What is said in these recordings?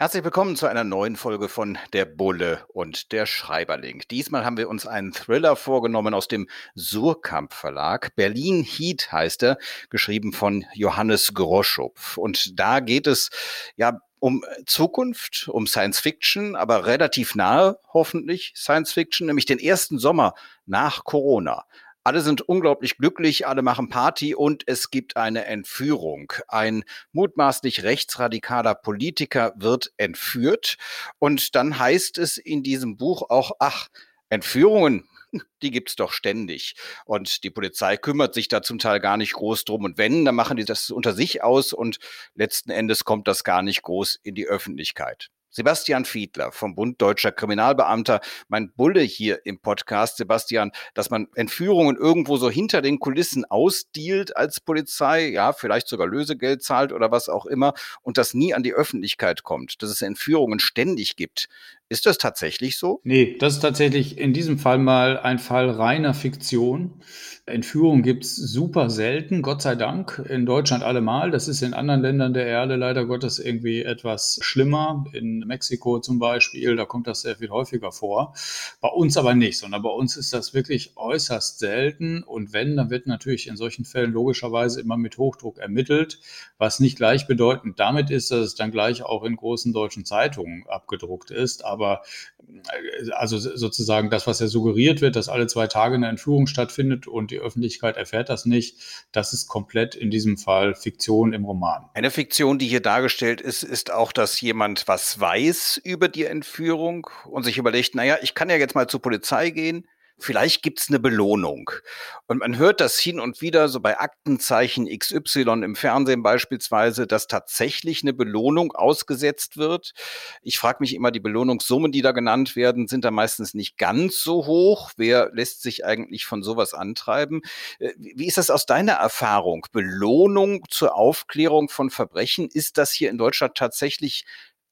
Herzlich willkommen zu einer neuen Folge von Der Bulle und der Schreiberling. Diesmal haben wir uns einen Thriller vorgenommen aus dem Surkamp Verlag. Berlin Heat heißt er, geschrieben von Johannes Groschupf. Und da geht es ja um Zukunft, um Science Fiction, aber relativ nahe hoffentlich Science Fiction, nämlich den ersten Sommer nach Corona. Alle sind unglaublich glücklich, alle machen Party und es gibt eine Entführung. Ein mutmaßlich rechtsradikaler Politiker wird entführt und dann heißt es in diesem Buch auch, ach, Entführungen, die gibt's doch ständig. Und die Polizei kümmert sich da zum Teil gar nicht groß drum. Und wenn, dann machen die das unter sich aus und letzten Endes kommt das gar nicht groß in die Öffentlichkeit. Sebastian Fiedler vom Bund Deutscher Kriminalbeamter, mein Bulle hier im Podcast. Sebastian, dass man Entführungen irgendwo so hinter den Kulissen ausdealt als Polizei, ja, vielleicht sogar Lösegeld zahlt oder was auch immer und das nie an die Öffentlichkeit kommt, dass es Entführungen ständig gibt. Ist das tatsächlich so? Nee, das ist tatsächlich in diesem Fall mal ein Fall reiner Fiktion. Entführung gibt's super selten, Gott sei Dank, in Deutschland allemal. Das ist in anderen Ländern der Erde leider Gottes irgendwie etwas schlimmer. In Mexiko zum Beispiel, da kommt das sehr viel häufiger vor. Bei uns aber nicht, sondern bei uns ist das wirklich äußerst selten. Und wenn, dann wird natürlich in solchen Fällen logischerweise immer mit Hochdruck ermittelt, was nicht gleichbedeutend damit ist, dass es dann gleich auch in großen deutschen Zeitungen abgedruckt ist. Aber aber äh, also sozusagen das, was ja suggeriert wird, dass alle zwei Tage eine Entführung stattfindet und die Öffentlichkeit erfährt das nicht, das ist komplett in diesem Fall Fiktion im Roman. Eine Fiktion, die hier dargestellt ist, ist auch, dass jemand was weiß über die Entführung und sich überlegt, naja, ich kann ja jetzt mal zur Polizei gehen, vielleicht gibt's eine Belohnung. Und man hört das hin und wieder so bei Aktenzeichen XY im Fernsehen beispielsweise, dass tatsächlich eine Belohnung ausgesetzt wird. Ich frage mich immer, die Belohnungssummen, die da genannt werden, sind da meistens nicht ganz so hoch. Wer lässt sich eigentlich von sowas antreiben? Äh, wie ist das aus deiner Erfahrung? Belohnung zur Aufklärung von Verbrechen, ist das hier in Deutschland tatsächlich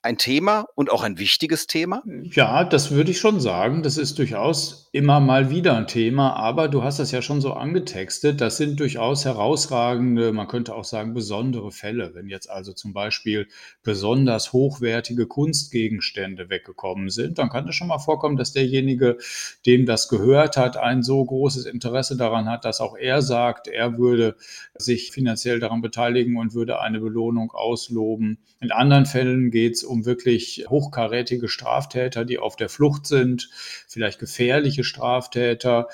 ein Thema und auch ein wichtiges Thema? Ja, das würde ich schon sagen. Das ist durchaus immer mal wieder ein Thema, aber du hast das ja schon so angetextet. Das sind durchaus herausragende, man könnte auch sagen besondere Fälle. Wenn jetzt also zum Beispiel besonders hochwertige Kunstgegenstände weggekommen sind, dann kann es schon mal vorkommen, dass derjenige, dem das gehört hat, ein so großes Interesse daran hat, dass auch er sagt, er würde sich finanziell daran beteiligen und würde eine Belohnung ausloben. In anderen Fällen geht es um wirklich hochkarätige Straftäter, die auf der Flucht sind, vielleicht gefährliche Straftäter.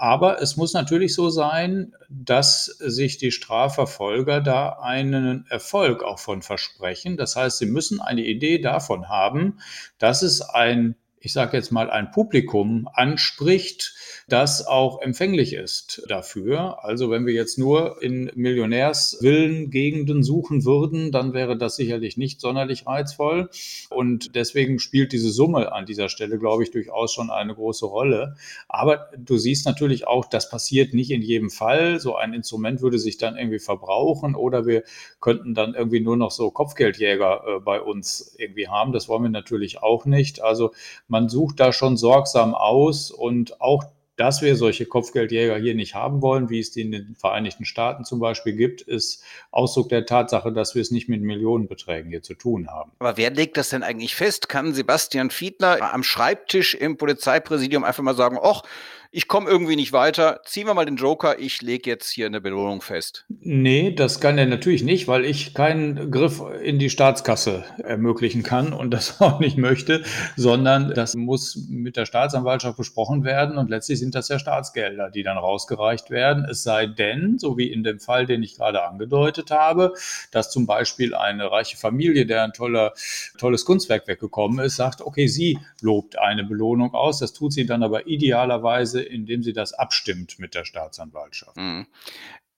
Aber es muss natürlich so sein, dass sich die Strafverfolger da einen Erfolg auch von versprechen. Das heißt, sie müssen eine Idee davon haben, dass es ein, ich sage jetzt mal, ein Publikum anspricht, das auch empfänglich ist dafür. Also wenn wir jetzt nur in Millionärsvillen Gegenden suchen würden, dann wäre das sicherlich nicht sonderlich reizvoll. Und deswegen spielt diese Summe an dieser Stelle, glaube ich, durchaus schon eine große Rolle. Aber du siehst natürlich auch, das passiert nicht in jedem Fall. So ein Instrument würde sich dann irgendwie verbrauchen oder wir könnten dann irgendwie nur noch so Kopfgeldjäger äh, bei uns irgendwie haben. Das wollen wir natürlich auch nicht. Also man sucht da schon sorgsam aus und auch dass wir solche Kopfgeldjäger hier nicht haben wollen, wie es die in den Vereinigten Staaten zum Beispiel gibt, ist Ausdruck der Tatsache, dass wir es nicht mit Millionenbeträgen hier zu tun haben. Aber wer legt das denn eigentlich fest? Kann Sebastian Fiedler am Schreibtisch im Polizeipräsidium einfach mal sagen, ach, ich komme irgendwie nicht weiter, ziehen wir mal den Joker, ich lege jetzt hier eine Belohnung fest. Nee, das kann er natürlich nicht, weil ich keinen Griff in die Staatskasse ermöglichen kann und das auch nicht möchte, sondern das muss mit der Staatsanwaltschaft besprochen werden und letztlich sind das ja Staatsgelder, die dann rausgereicht werden. Es sei denn, so wie in dem Fall, den ich gerade angedeutet habe, dass zum Beispiel eine reiche Familie, der ein toller, tolles Kunstwerk weggekommen ist, sagt, okay, sie lobt eine Belohnung aus, das tut sie dann aber idealerweise Weise, indem sie das abstimmt mit der Staatsanwaltschaft. Mhm.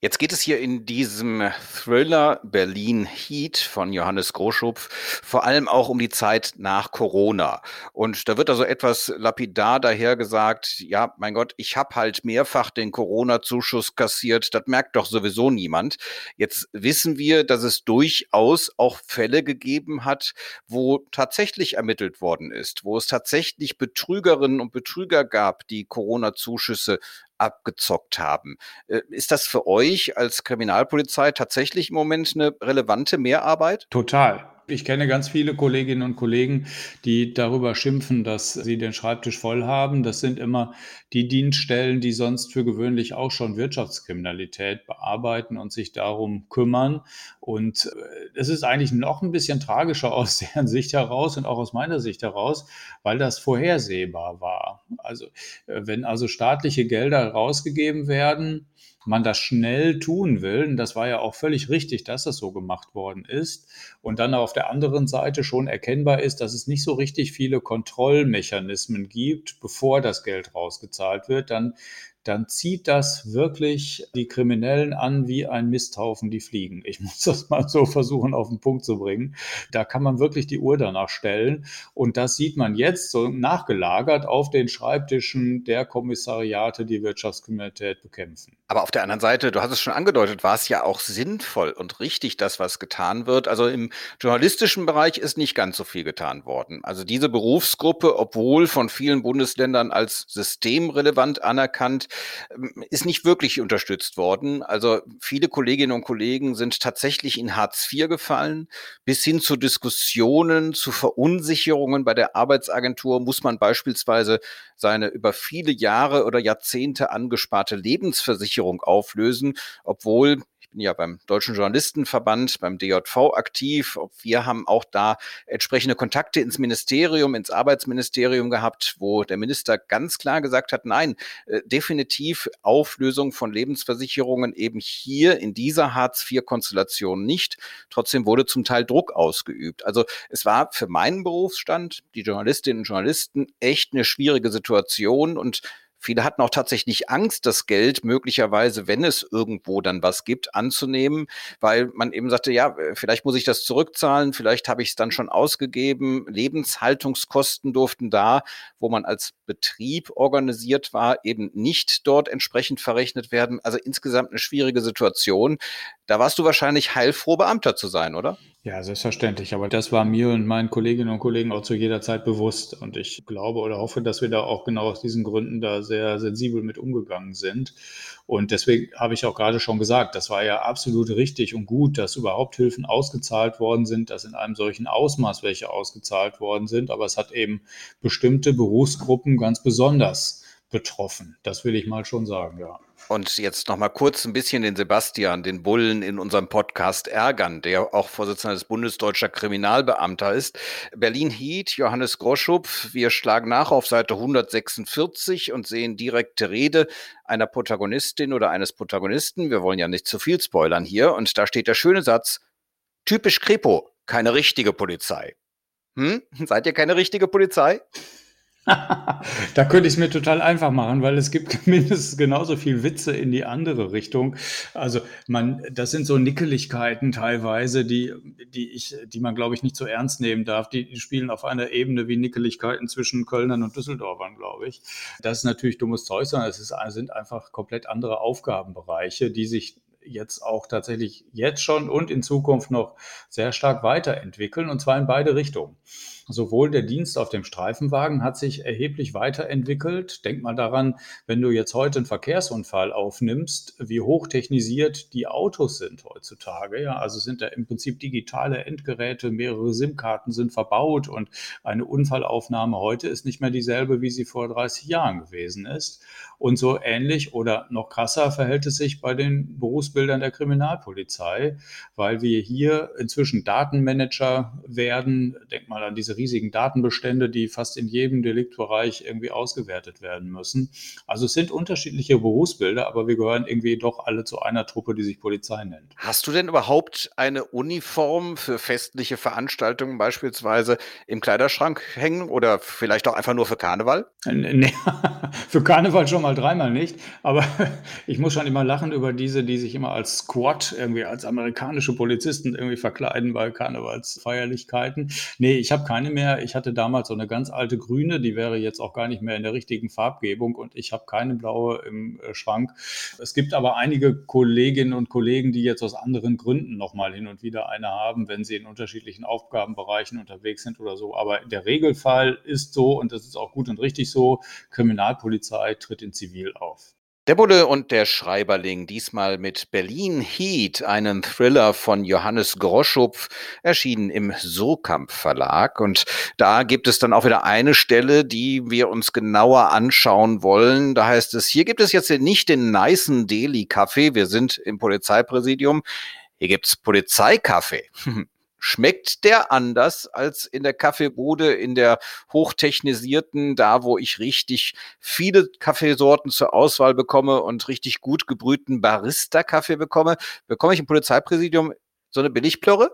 Jetzt geht es hier in diesem Thriller Berlin Heat von Johannes Groschupf vor allem auch um die Zeit nach Corona. Und da wird also etwas lapidar daher gesagt, ja, mein Gott, ich habe halt mehrfach den Corona-Zuschuss kassiert, das merkt doch sowieso niemand. Jetzt wissen wir, dass es durchaus auch Fälle gegeben hat, wo tatsächlich ermittelt worden ist, wo es tatsächlich Betrügerinnen und Betrüger gab, die Corona-Zuschüsse abgezockt haben. Äh, ist das für euch als Kriminalpolizei tatsächlich im Moment eine relevante Mehrarbeit? Total. Ich kenne ganz viele Kolleginnen und Kollegen, die darüber schimpfen, dass sie den Schreibtisch voll haben. Das sind immer die Dienststellen, die sonst für gewöhnlich auch schon Wirtschaftskriminalität bearbeiten und sich darum kümmern. Und äh, es ist eigentlich noch ein bisschen tragischer aus deren Sicht heraus und auch aus meiner Sicht heraus, weil das vorhersehbar war. Also äh, wenn also staatliche Gelder rausgegeben werden, man das schnell tun will, und das war ja auch völlig richtig, dass das so gemacht worden ist, und dann auf der anderen Seite schon erkennbar ist, dass es nicht so richtig viele Kontrollmechanismen gibt, bevor das Geld rausgezahlt wird, dann dann zieht das wirklich die Kriminellen an wie ein Misthaufen, die fliegen. Ich muss das mal so versuchen auf den Punkt zu bringen. Da kann man wirklich die Uhr danach stellen. Und das sieht man jetzt so nachgelagert auf den Schreibtischen der Kommissariate, die Wirtschaftskriminalität bekämpfen. Aber auf der anderen Seite, du hast es schon angedeutet, war es ja auch sinnvoll und richtig, das, was getan wird. Also im journalistischen Bereich ist nicht ganz so viel getan worden. Also diese Berufsgruppe, obwohl von vielen Bundesländern als systemrelevant anerkannt, ist nicht wirklich unterstützt worden. Also viele Kolleginnen und Kollegen sind tatsächlich in Hartz IV gefallen. Bis hin zu Diskussionen, zu Verunsicherungen bei der Arbeitsagentur muss man beispielsweise seine über viele Jahre oder Jahrzehnte angesparte Lebensversicherung auflösen, obwohl bin ja beim Deutschen Journalistenverband, beim DJV aktiv. Wir haben auch da entsprechende Kontakte ins Ministerium, ins Arbeitsministerium gehabt, wo der Minister ganz klar gesagt hat, nein, äh, definitiv Auflösung von Lebensversicherungen eben hier in dieser Hartz-IV-Konstellation nicht. Trotzdem wurde zum Teil Druck ausgeübt. Also es war für meinen Berufsstand, die Journalistinnen und Journalisten, echt eine schwierige Situation und Viele hatten auch tatsächlich Angst, das Geld möglicherweise, wenn es irgendwo dann was gibt, anzunehmen, weil man eben sagte, ja, vielleicht muss ich das zurückzahlen, vielleicht habe ich es dann schon ausgegeben. Lebenshaltungskosten durften da, wo man als Betrieb organisiert war, eben nicht dort entsprechend verrechnet werden. Also insgesamt eine schwierige Situation. Da warst du wahrscheinlich heilfroh, Beamter zu sein, oder? Ja, selbstverständlich. Aber das war mir und meinen Kolleginnen und Kollegen auch zu jeder Zeit bewusst. Und ich glaube oder hoffe, dass wir da auch genau aus diesen Gründen da sehr sensibel mit umgegangen sind. Und deswegen habe ich auch gerade schon gesagt, das war ja absolut richtig und gut, dass überhaupt Hilfen ausgezahlt worden sind, dass in einem solchen Ausmaß welche ausgezahlt worden sind. Aber es hat eben bestimmte Berufsgruppen ganz besonders betroffen. Das will ich mal schon sagen, ja. Und jetzt noch mal kurz ein bisschen den Sebastian, den Bullen in unserem Podcast ärgern, der auch Vorsitzender des Bundesdeutscher Kriminalbeamter ist. Berlin Heat, Johannes Groschupf. Wir schlagen nach auf Seite 146 und sehen direkte Rede einer Protagonistin oder eines Protagonisten. Wir wollen ja nicht zu viel spoilern hier. Und da steht der schöne Satz, typisch Kripo, keine richtige Polizei. Hm? Seid ihr keine richtige Polizei? da könnte ich es mir total einfach machen, weil es gibt mindestens genauso viel Witze in die andere Richtung. Also man, das sind so Nickeligkeiten teilweise, die, die ich, die man glaube ich nicht so ernst nehmen darf. Die, die spielen auf einer Ebene wie Nickeligkeiten zwischen Kölnern und Düsseldorfern, glaube ich. Das ist natürlich dummes Zeug, sondern es ist, sind einfach komplett andere Aufgabenbereiche, die sich jetzt auch tatsächlich jetzt schon und in Zukunft noch sehr stark weiterentwickeln und zwar in beide Richtungen. Sowohl der Dienst auf dem Streifenwagen hat sich erheblich weiterentwickelt. Denk mal daran, wenn du jetzt heute einen Verkehrsunfall aufnimmst, wie hochtechnisiert die Autos sind heutzutage. Ja, also sind da im Prinzip digitale Endgeräte, mehrere SIM-Karten sind verbaut und eine Unfallaufnahme heute ist nicht mehr dieselbe, wie sie vor 30 Jahren gewesen ist. Und so ähnlich oder noch krasser verhält es sich bei den Berufsbildern der Kriminalpolizei, weil wir hier inzwischen Datenmanager werden. Denk mal an diese riesigen Datenbestände, die fast in jedem Deliktbereich irgendwie ausgewertet werden müssen. Also es sind unterschiedliche Berufsbilder, aber wir gehören irgendwie doch alle zu einer Truppe, die sich Polizei nennt. Hast du denn überhaupt eine Uniform für festliche Veranstaltungen beispielsweise im Kleiderschrank hängen oder vielleicht auch einfach nur für Karneval? Nee, für Karneval schon mal dreimal nicht, aber ich muss schon immer lachen über diese, die sich immer als Squad, irgendwie als amerikanische Polizisten irgendwie verkleiden bei Karnevalsfeierlichkeiten. Nee, ich habe keine mehr. Ich hatte damals so eine ganz alte grüne, die wäre jetzt auch gar nicht mehr in der richtigen Farbgebung und ich habe keine blaue im äh, Schrank. Es gibt aber einige Kolleginnen und Kollegen, die jetzt aus anderen Gründen nochmal hin und wieder eine haben, wenn sie in unterschiedlichen Aufgabenbereichen unterwegs sind oder so. Aber der Regelfall ist so und das ist auch gut und richtig so. Kriminalpolizei tritt in Zivil auf. Der Bulle und der Schreiberling, diesmal mit Berlin Heat, einen Thriller von Johannes Groschupf, erschienen im Surkamp Verlag. Und da gibt es dann auch wieder eine Stelle, die wir uns genauer anschauen wollen. Da heißt es, hier gibt es jetzt nicht den nicen Deli Kaffee. Wir sind im Polizeipräsidium. Hier gibt's Polizeikaffee. schmeckt der anders als in der Kaffeebude, in der hochtechnisierten, da wo ich richtig viele Kaffeesorten zur Auswahl bekomme und richtig gut gebrühten Barista-Kaffee bekomme, bekomme ich im Polizeipräsidium so eine Billigplörre?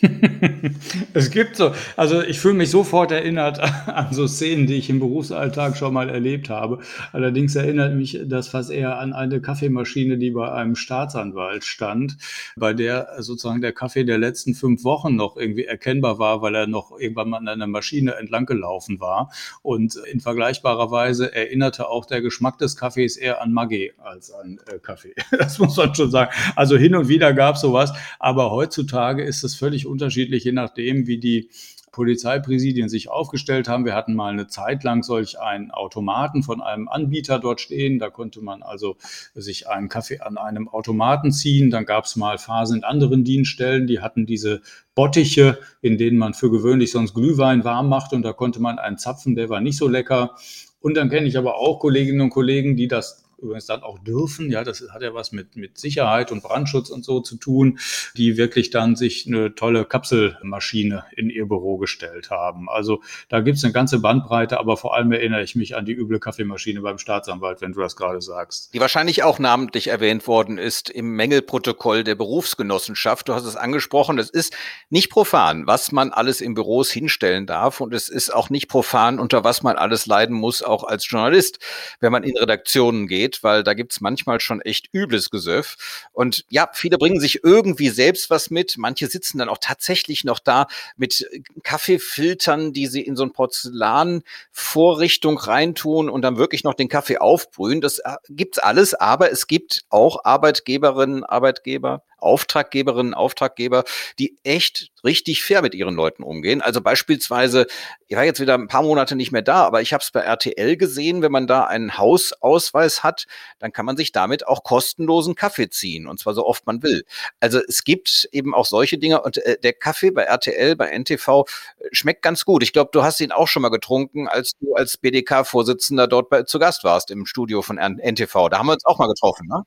es gibt so, also ich fühle mich sofort erinnert an so Szenen, die ich im Berufsalltag schon mal erlebt habe. Allerdings erinnert mich das fast eher an eine Kaffeemaschine, die bei einem Staatsanwalt stand, bei der sozusagen der Kaffee der letzten fünf Wochen noch irgendwie erkennbar war, weil er noch irgendwann mal an einer Maschine entlang gelaufen war. Und in vergleichbarer Weise erinnerte auch der Geschmack des Kaffees eher an Maggi als an äh, Kaffee. Das muss man schon sagen. Also hin und wieder gab es sowas, aber heutzutage ist es völlig unterschiedlich, je nachdem, wie die Polizeipräsidien sich aufgestellt haben. Wir hatten mal eine Zeit lang solch einen Automaten von einem Anbieter dort stehen. Da konnte man also sich einen Kaffee an einem Automaten ziehen. Dann gab es mal Phasen in anderen Dienststellen, die hatten diese Bottiche, in denen man für gewöhnlich sonst Glühwein warm macht und da konnte man einen zapfen, der war nicht so lecker. Und dann kenne ich aber auch Kolleginnen und Kollegen, die das übrigens dann auch dürfen. Ja, das hat ja was mit, mit Sicherheit und Brandschutz und so zu tun, die wirklich dann sich eine tolle Kapselmaschine in ihr Büro gestellt haben. Also da gibt es eine ganze Bandbreite, aber vor allem erinnere ich mich an die üble Kaffeemaschine beim Staatsanwalt, wenn du das gerade sagst. Die wahrscheinlich auch namentlich erwähnt worden ist im Mängelprotokoll der Berufsgenossenschaft. Du hast es angesprochen, es ist nicht profan, was man alles in Büros hinstellen darf und es ist auch nicht profan, unter was man alles leiden muss, auch als Journalist, wenn man in Redaktionen geht geht, weil da gibt's manchmal schon echt übles Gesöff. Und ja, viele bringen sich irgendwie selbst was mit. Manche sitzen dann auch tatsächlich noch da mit Kaffeefiltern, die sie in so ein Porzellanvorrichtung reintun und dann wirklich noch den Kaffee aufbrühen. Das äh, gibt's alles, aber es gibt auch Arbeitgeberinnen, Arbeitgeber, Auftraggeberinnen, Auftraggeber, die echt richtig fair mit ihren Leuten umgehen. Also beispielsweise, ich war jetzt wieder ein paar Monate nicht mehr da, aber ich habe es bei RTL gesehen, wenn man da einen Hausausweis hat, dann kann man sich damit auch kostenlosen Kaffee ziehen und zwar so oft man will. Also es gibt eben auch solche Dinge und äh, der Kaffee bei RTL, bei NTV äh, schmeckt ganz gut. Ich glaube, du hast ihn auch schon mal getrunken, als du als BDK-Vorsitzender dort bei, zu Gast warst im Studio von NTV. Da haben wir uns auch mal getroffen, ne?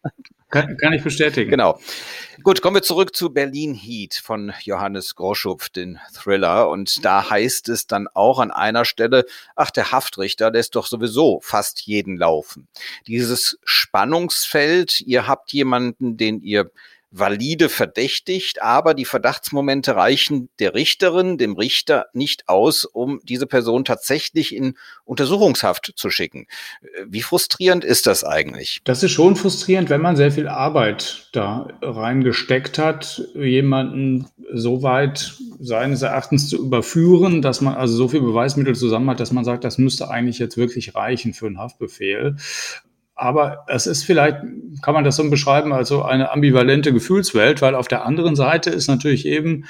Kann, kann ich bestätigen. Genau. Gut, kommen wir zurück zu Berlin Heat von Johannes Groschupf, den Thriller. Und da heißt es dann auch an einer Stelle, ach, der Haftrichter lässt doch sowieso fast jeden laufen. Dieses Spannungsfeld, ihr habt jemanden, den ihr valide verdächtigt, aber die Verdachtsmomente reichen der Richterin, dem Richter nicht aus, um diese Person tatsächlich in Untersuchungshaft zu schicken. Wie frustrierend ist das eigentlich? Das ist schon frustrierend, wenn man sehr viel Arbeit da reingesteckt hat, jemanden so weit seines Erachtens zu überführen, dass man also so viel Beweismittel zusammen hat, dass man sagt, das müsste eigentlich jetzt wirklich reichen für einen Haftbefehl. Aber es ist vielleicht, kann man das so beschreiben, also eine ambivalente Gefühlswelt, weil auf der anderen Seite ist natürlich eben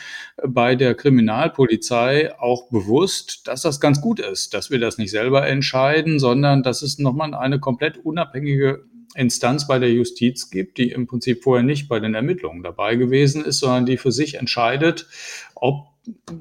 bei der Kriminalpolizei auch bewusst, dass das ganz gut ist, dass wir das nicht selber entscheiden, sondern dass es nochmal eine komplett unabhängige Instanz bei der Justiz gibt, die im Prinzip vorher nicht bei den Ermittlungen dabei gewesen ist, sondern die für sich entscheidet, ob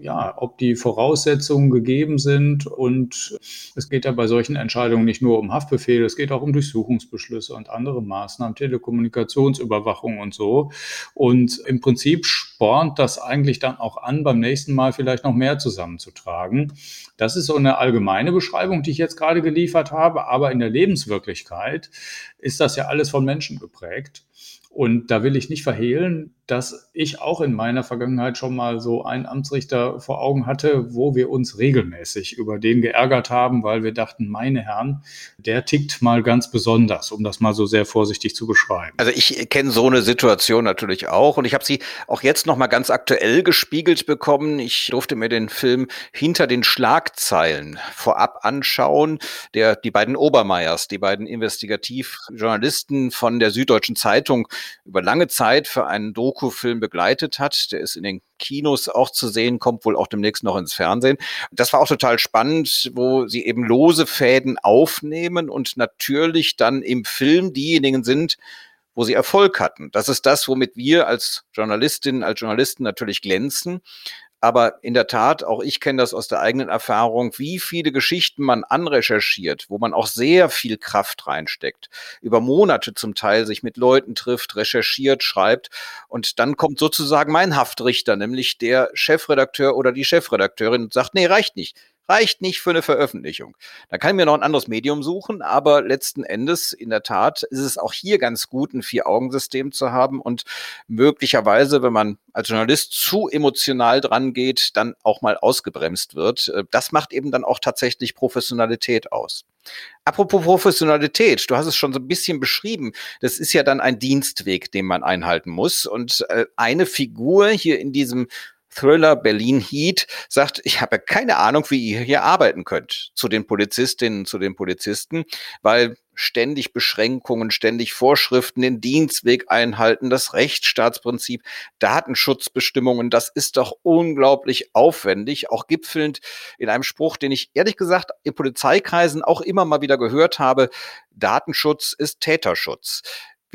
ja, ob die Voraussetzungen gegeben sind. Und es geht ja bei solchen Entscheidungen nicht nur um Haftbefehle, es geht auch um Durchsuchungsbeschlüsse und andere Maßnahmen, Telekommunikationsüberwachung und so. Und im Prinzip spornt das eigentlich dann auch an, beim nächsten Mal vielleicht noch mehr zusammenzutragen. Das ist so eine allgemeine Beschreibung, die ich jetzt gerade geliefert habe. Aber in der Lebenswirklichkeit ist das ja alles von Menschen geprägt. Und da will ich nicht verhehlen, dass ich auch in meiner Vergangenheit schon mal so einen Amtsrichter vor Augen hatte, wo wir uns regelmäßig über den geärgert haben, weil wir dachten, meine Herren, der tickt mal ganz besonders, um das mal so sehr vorsichtig zu beschreiben. Also ich kenne so eine Situation natürlich auch und ich habe sie auch jetzt noch mal ganz aktuell gespiegelt bekommen. Ich durfte mir den Film Hinter den Schlagzeilen vorab anschauen, der die beiden Obermeiers, die beiden Investigativjournalisten von der Süddeutschen Zeitung über lange Zeit für einen Doku Doku-Film begleitet hat. Der ist in den Kinos auch zu sehen, kommt wohl auch demnächst noch ins Fernsehen. Das war auch total spannend, wo sie eben lose Fäden aufnehmen und natürlich dann im Film diejenigen sind, wo sie Erfolg hatten. Das ist das, womit wir als Journalistinnen, als Journalisten natürlich glänzen. Aber in der Tat, auch ich kenne das aus der eigenen Erfahrung, wie viele Geschichten man anrecherchiert, wo man auch sehr viel Kraft reinsteckt, über Monate zum Teil sich mit Leuten trifft, recherchiert, schreibt. Und dann kommt sozusagen mein Haftrichter, nämlich der Chefredakteur oder die Chefredakteurin und sagt, nee, reicht nicht reicht nicht für eine Veröffentlichung. Da kann ich mir noch ein anderes Medium suchen, aber letzten Endes, in der Tat, ist es auch hier ganz gut, ein Vier-Augen-System zu haben und möglicherweise, wenn man als Journalist zu emotional dran geht, dann auch mal ausgebremst wird. Äh, das macht eben dann auch tatsächlich Professionalität aus. Apropos Professionalität, du hast es schon so ein bisschen beschrieben. Das ist ja dann ein Dienstweg, den man einhalten muss. Und äh, eine Figur hier in diesem Thriller Berlin Heat sagt, ich habe keine Ahnung, wie ihr hier arbeiten könnt zu den Polizistinnen, zu den Polizisten, weil ständig Beschränkungen, ständig Vorschriften, den Dienstweg einhalten, das Rechtsstaatsprinzip, Datenschutzbestimmungen, das ist doch unglaublich aufwendig, auch gipfelnd in einem Spruch, den ich ehrlich gesagt in Polizeikreisen auch immer mal wieder gehört habe, Datenschutz ist Täterschutz.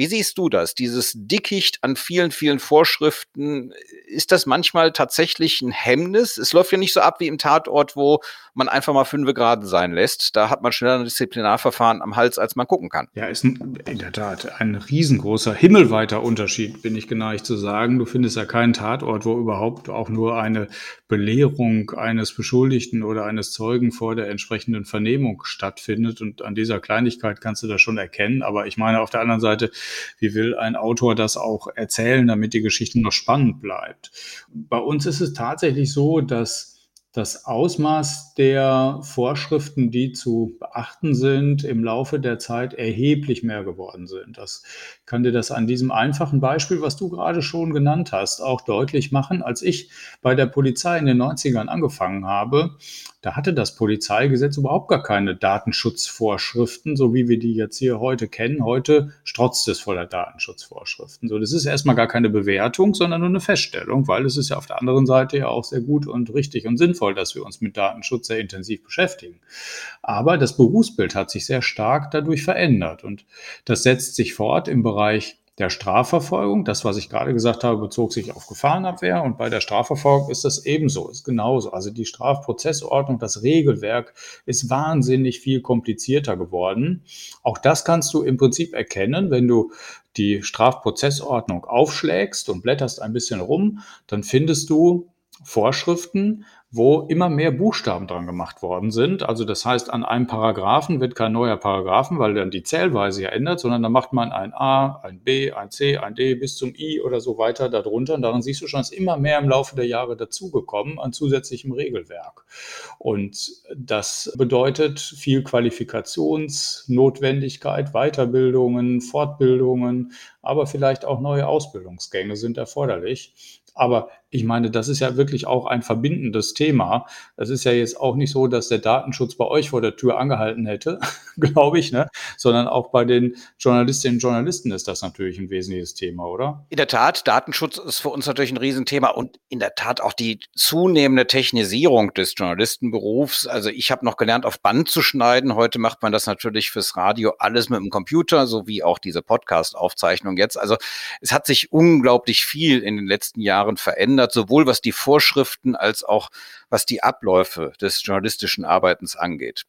Wie siehst du das? Dieses Dickicht an vielen, vielen Vorschriften, ist das manchmal tatsächlich ein Hemmnis? Es läuft ja nicht so ab wie im Tatort, wo man einfach mal fünf Grad sein lässt. Da hat man schneller ein Disziplinarverfahren am Hals, als man gucken kann. Ja, ist ein, in der Tat ein riesengroßer, himmelweiter Unterschied, bin ich geneigt zu sagen. Du findest ja keinen Tatort, wo überhaupt auch nur eine Belehrung eines Beschuldigten oder eines Zeugen vor der entsprechenden Vernehmung stattfindet. Und an dieser Kleinigkeit kannst du das schon erkennen. Aber ich meine, auf der anderen Seite, wie will ein Autor das auch erzählen, damit die Geschichte noch spannend bleibt? Bei uns ist es tatsächlich so, dass das Ausmaß der Vorschriften, die zu beachten sind, im Laufe der Zeit erheblich mehr geworden sind. Das kann dir das an diesem einfachen Beispiel, was du gerade schon genannt hast, auch deutlich machen. Als ich bei der Polizei in den 90ern angefangen habe, da hatte das Polizeigesetz überhaupt gar keine Datenschutzvorschriften, so wie wir die jetzt hier heute kennen. Heute strotzt es voller Datenschutzvorschriften. So, das ist erstmal gar keine Bewertung, sondern nur eine Feststellung, weil es ist ja auf der anderen Seite ja auch sehr gut und richtig und sinnvoll, dass wir uns mit Datenschutz sehr intensiv beschäftigen. Aber das Berufsbild hat sich sehr stark dadurch verändert und das setzt sich fort im Bereich der Strafverfolgung. Das, was ich gerade gesagt habe, bezog sich auf Gefahrenabwehr und bei der Strafverfolgung ist das ebenso, ist genauso. Also die Strafprozessordnung, das Regelwerk ist wahnsinnig viel komplizierter geworden. Auch das kannst du im Prinzip erkennen, wenn du die Strafprozessordnung aufschlägst und blätterst ein bisschen rum, dann findest du Vorschriften, wo immer mehr Buchstaben dran gemacht worden sind. Also das heißt, an einem Paragraphen wird kein neuer Paragraphen, weil dann die Zählweise ja ändert, sondern dann macht man ein A, ein B, ein C, ein D bis zum I oder so weiter darunter. Und daran siehst du schon, es ist immer mehr im Laufe der Jahre dazugekommen an zusätzlichem Regelwerk. Und das bedeutet viel Qualifikationsnotwendigkeit, Weiterbildungen, Fortbildungen, aber vielleicht auch neue Ausbildungsgänge sind erforderlich. Aber ich meine, das ist ja wirklich auch ein verbindendes Thema. Es ist ja jetzt auch nicht so, dass der Datenschutz bei euch vor der Tür angehalten hätte, glaube ich, ne? sondern auch bei den Journalistinnen und Journalisten ist das natürlich ein wesentliches Thema, oder? In der Tat, Datenschutz ist für uns natürlich ein Riesenthema und in der Tat auch die zunehmende Technisierung des Journalistenberufs. Also ich habe noch gelernt, auf Band zu schneiden. Heute macht man das natürlich fürs Radio alles mit dem Computer, so wie auch diese Podcast-Aufzeichnung jetzt. Also es hat sich unglaublich viel in den letzten Jahren verändert verändert, sowohl was die Vorschriften als auch was die Abläufe des journalistischen Arbeitens angeht.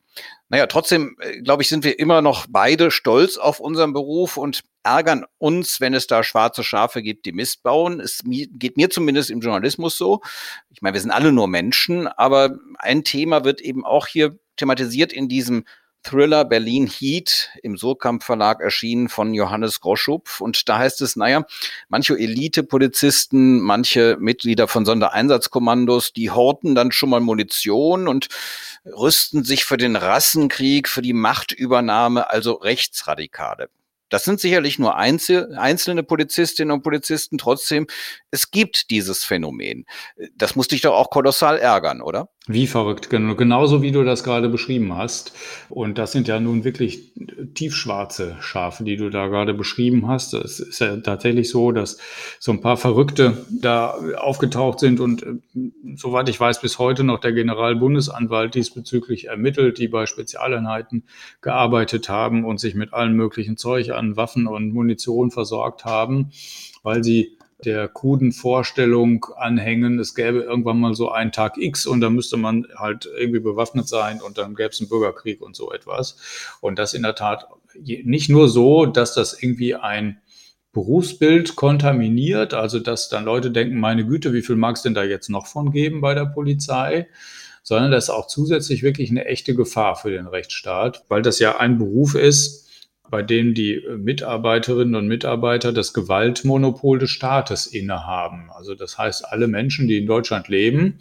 Naja, trotzdem, äh, glaube ich, sind wir immer noch beide stolz auf unseren Beruf und ärgern uns, wenn es da schwarze Schafe gibt, die Mist bauen. Es geht mir zumindest im Journalismus so. Ich meine, wir sind alle nur Menschen, aber ein Thema wird eben auch hier thematisiert in diesem Thriller Berlin Heat im Surkamp Verlag erschienen von Johannes Groschupf. Und da heißt es, naja, manche Elite-Polizisten, manche Mitglieder von Sondereinsatzkommandos, die horten dann schon mal Munition und rüsten sich für den Rassenkrieg, für die Machtübernahme, also Rechtsradikale. Das sind sicherlich nur Einzel einzelne Polizistinnen und Polizisten. Trotzdem, es gibt dieses Phänomen. Das muss dich doch auch kolossal ärgern, oder? Wie verrückt, genauso wie du das gerade beschrieben hast. Und das sind ja nun wirklich tiefschwarze Schafe, die du da gerade beschrieben hast. Es ist ja tatsächlich so, dass so ein paar Verrückte da aufgetaucht sind und äh, soweit ich weiß, bis heute noch der Generalbundesanwalt diesbezüglich ermittelt, die bei Spezialeinheiten gearbeitet haben und sich mit allen möglichen Zeug an Waffen und Munition versorgt haben, weil sie der kruden Vorstellung anhängen, es gäbe irgendwann mal so einen Tag X und da müsste man halt irgendwie bewaffnet sein und dann gäbe es einen Bürgerkrieg und so etwas. Und das in der Tat nicht nur so, dass das irgendwie ein Berufsbild kontaminiert, also dass dann Leute denken, meine Güte, wie viel mag es denn da jetzt noch von geben bei der Polizei? sondern das ist auch zusätzlich wirklich eine echte Gefahr für den Rechtsstaat, weil das ja ein Beruf ist, bei denen die äh, Mitarbeiterinnen und Mitarbeiter das Gewaltmonopol des Staates innehaben. Also das heißt, alle Menschen, die in Deutschland leben,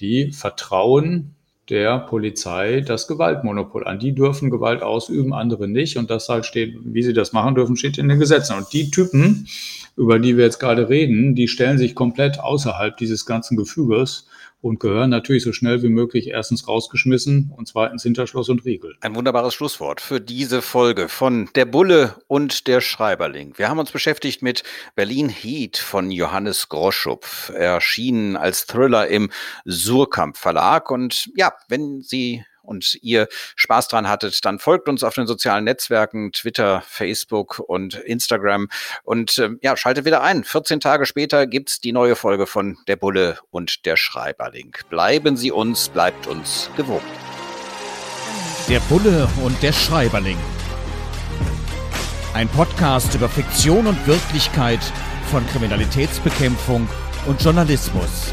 die vertrauen der Polizei das Gewaltmonopol an. Die dürfen Gewalt ausüben, andere nicht. Und das halt steht, wie sie das machen dürfen, steht in den Gesetzen. Und die Typen, über die wir jetzt gerade reden, die stellen sich komplett außerhalb dieses ganzen Gefüges und gehören natürlich so schnell wie möglich erstens rausgeschmissen und zweitens hinter Schloss und Riegel. Ein wunderbares Schlusswort für diese Folge von Der Bulle und der Schreiberling. Wir haben uns beschäftigt mit Berlin Heat von Johannes Groschupf, erschienen als Thriller im Surkamp Verlag. Und ja, wenn Sie und ihr Spaß dran hattet, dann folgt uns auf den sozialen Netzwerken, Twitter, Facebook und Instagram und äh, ja, schaltet wieder ein. 14 Tage später gibt's die neue Folge von Der Bulle und der Schreiberling. Bleiben Sie uns, bleibt uns gewogen. Der Bulle und der Schreiberling. Ein Podcast über Fiktion und Wirklichkeit von Kriminalitätsbekämpfung und Journalismus